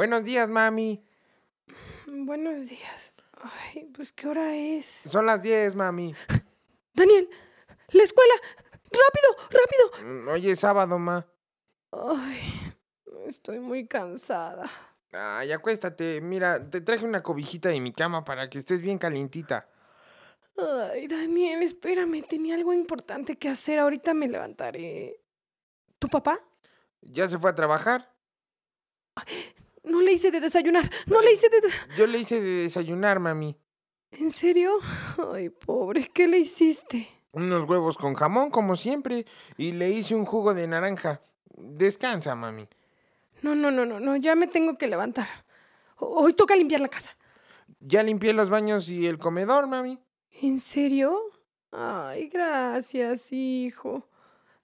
Buenos días, mami. Buenos días. Ay, pues ¿qué hora es? Son las 10, mami. Daniel, la escuela. Rápido, rápido. Mm, Hoy es sábado, ma. Ay, estoy muy cansada. Ay, acuéstate. Mira, te traje una cobijita de mi cama para que estés bien calientita. Ay, Daniel, espérame, tenía algo importante que hacer. Ahorita me levantaré. ¿Tu papá? ¿Ya se fue a trabajar? No le hice de desayunar. No le hice de... Yo le hice de desayunar, mami. ¿En serio? Ay, pobre, ¿qué le hiciste? Unos huevos con jamón, como siempre, y le hice un jugo de naranja. Descansa, mami. No, no, no, no, no, ya me tengo que levantar. Ho- Hoy toca limpiar la casa. Ya limpié los baños y el comedor, mami. ¿En serio? Ay, gracias, hijo.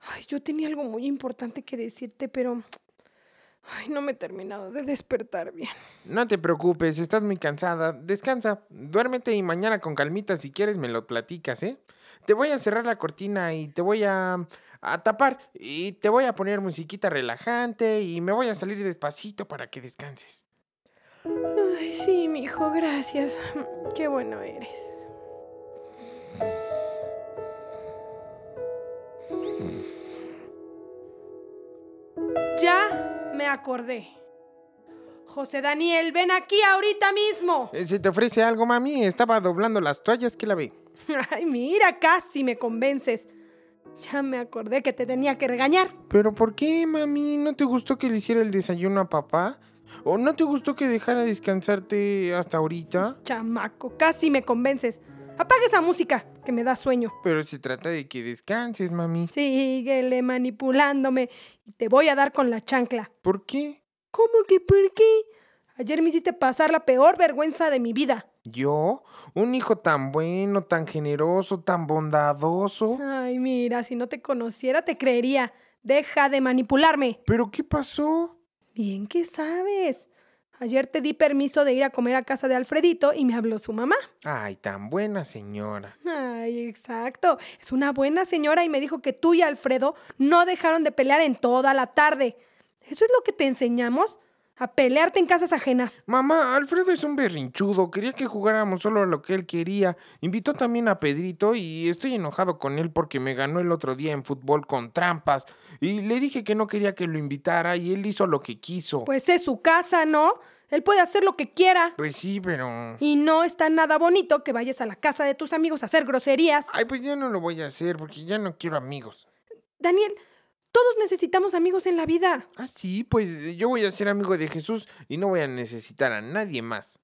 Ay, yo tenía algo muy importante que decirte, pero... Ay, no me he terminado de despertar bien. No te preocupes, estás muy cansada. Descansa, duérmete y mañana con calmita si quieres me lo platicas, ¿eh? Te voy a cerrar la cortina y te voy a, a tapar y te voy a poner musiquita relajante y me voy a salir despacito para que descanses. Ay, sí, mi hijo, gracias. Qué bueno eres. Me acordé. José Daniel, ven aquí ahorita mismo. Eh, ¿Se te ofrece algo, mami? Estaba doblando las toallas que la ve. Ay, mira, casi me convences. Ya me acordé que te tenía que regañar. ¿Pero por qué, mami? ¿No te gustó que le hiciera el desayuno a papá? ¿O no te gustó que dejara descansarte hasta ahorita? Chamaco, casi me convences. Apaga esa música, que me da sueño. Pero se trata de que descanses, mami. Síguele manipulándome y te voy a dar con la chancla. ¿Por qué? ¿Cómo que por qué? Ayer me hiciste pasar la peor vergüenza de mi vida. ¿Yo? ¿Un hijo tan bueno, tan generoso, tan bondadoso? Ay, mira, si no te conociera te creería. Deja de manipularme. ¿Pero qué pasó? Bien que sabes. Ayer te di permiso de ir a comer a casa de Alfredito y me habló su mamá. Ay, tan buena señora. Ay, exacto. Es una buena señora y me dijo que tú y Alfredo no dejaron de pelear en toda la tarde. ¿Eso es lo que te enseñamos? A pelearte en casas ajenas. Mamá, Alfredo es un berrinchudo. Quería que jugáramos solo a lo que él quería. Invitó también a Pedrito y estoy enojado con él porque me ganó el otro día en fútbol con trampas. Y le dije que no quería que lo invitara y él hizo lo que quiso. Pues es su casa, ¿no? Él puede hacer lo que quiera. Pues sí, pero... Y no está nada bonito que vayas a la casa de tus amigos a hacer groserías. Ay, pues ya no lo voy a hacer porque ya no quiero amigos. Daniel, todos necesitamos amigos en la vida. Ah, sí, pues yo voy a ser amigo de Jesús y no voy a necesitar a nadie más.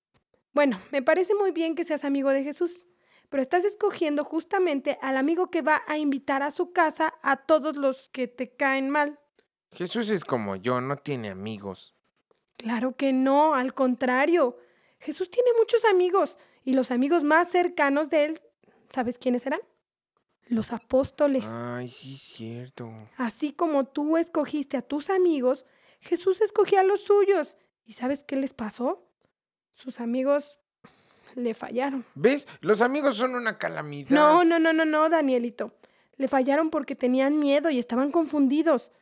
Bueno, me parece muy bien que seas amigo de Jesús, pero estás escogiendo justamente al amigo que va a invitar a su casa a todos los que te caen mal. Jesús es como yo, no tiene amigos. Claro que no, al contrario. Jesús tiene muchos amigos y los amigos más cercanos de él, ¿sabes quiénes eran? Los apóstoles. Ay, sí, cierto. Así como tú escogiste a tus amigos, Jesús escogió a los suyos. ¿Y sabes qué les pasó? Sus amigos le fallaron. ¿Ves? Los amigos son una calamidad. No, no, no, no, no, Danielito. Le fallaron porque tenían miedo y estaban confundidos.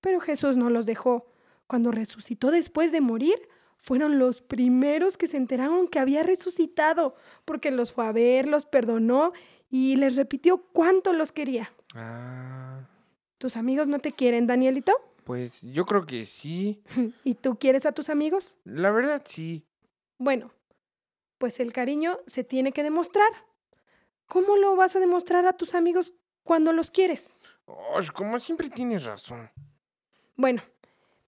Pero Jesús no los dejó. Cuando resucitó después de morir, fueron los primeros que se enteraron que había resucitado, porque los fue a ver, los perdonó y les repitió cuánto los quería. Ah, ¿Tus amigos no te quieren, Danielito? pues yo creo que sí. ¿Y tú quieres a tus amigos? La verdad sí. Bueno, pues el cariño se tiene que demostrar. ¿Cómo lo vas a demostrar a tus amigos cuando los quieres? Osh, como siempre tienes razón. Bueno,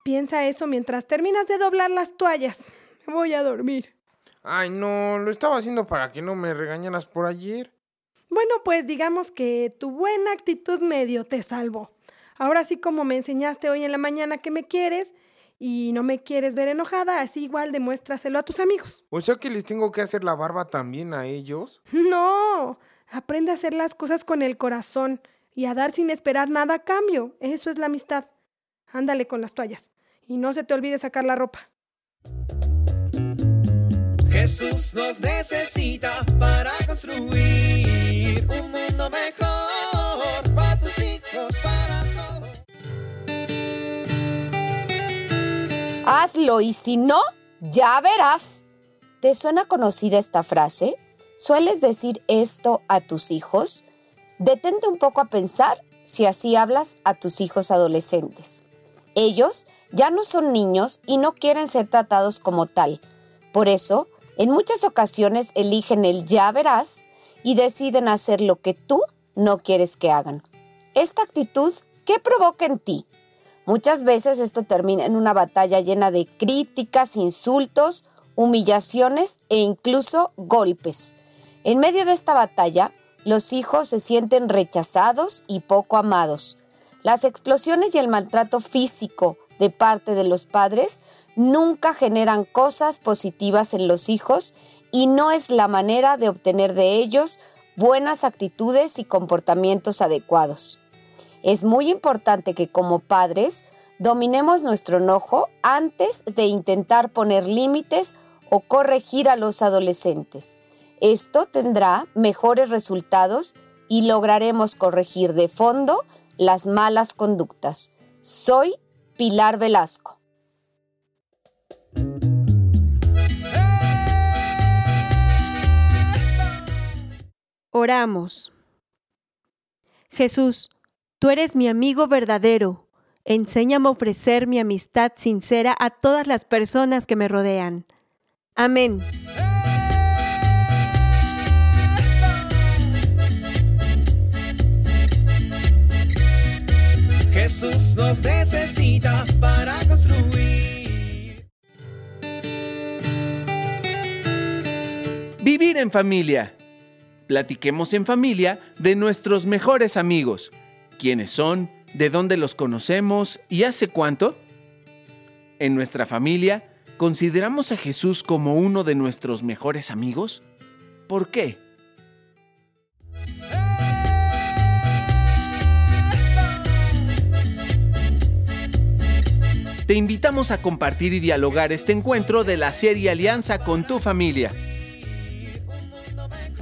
piensa eso mientras terminas de doblar las toallas. Voy a dormir. Ay, no, lo estaba haciendo para que no me regañaras por ayer. Bueno, pues digamos que tu buena actitud medio te salvó. Ahora sí como me enseñaste hoy en la mañana que me quieres y no me quieres ver enojada, así igual demuéstraselo a tus amigos. O sea que les tengo que hacer la barba también a ellos. No, aprende a hacer las cosas con el corazón y a dar sin esperar nada a cambio. Eso es la amistad. Ándale con las toallas y no se te olvide sacar la ropa. Jesús nos necesita para construir Hazlo y si no, ya verás. ¿Te suena conocida esta frase? ¿Sueles decir esto a tus hijos? Detente un poco a pensar si así hablas a tus hijos adolescentes. Ellos ya no son niños y no quieren ser tratados como tal. Por eso, en muchas ocasiones eligen el ya verás y deciden hacer lo que tú no quieres que hagan. Esta actitud, ¿qué provoca en ti? Muchas veces esto termina en una batalla llena de críticas, insultos, humillaciones e incluso golpes. En medio de esta batalla, los hijos se sienten rechazados y poco amados. Las explosiones y el maltrato físico de parte de los padres nunca generan cosas positivas en los hijos y no es la manera de obtener de ellos buenas actitudes y comportamientos adecuados. Es muy importante que como padres dominemos nuestro enojo antes de intentar poner límites o corregir a los adolescentes. Esto tendrá mejores resultados y lograremos corregir de fondo las malas conductas. Soy Pilar Velasco. Oramos. Jesús, tú eres mi amigo verdadero. Enséñame a ofrecer mi amistad sincera a todas las personas que me rodean. Amén. Jesús nos necesita para construir. Vivir en familia. Platiquemos en familia de nuestros mejores amigos. ¿Quiénes son? ¿De dónde los conocemos? ¿Y hace cuánto? En nuestra familia, ¿consideramos a Jesús como uno de nuestros mejores amigos? ¿Por qué? Te invitamos a compartir y dialogar este encuentro de la serie Alianza con tu familia.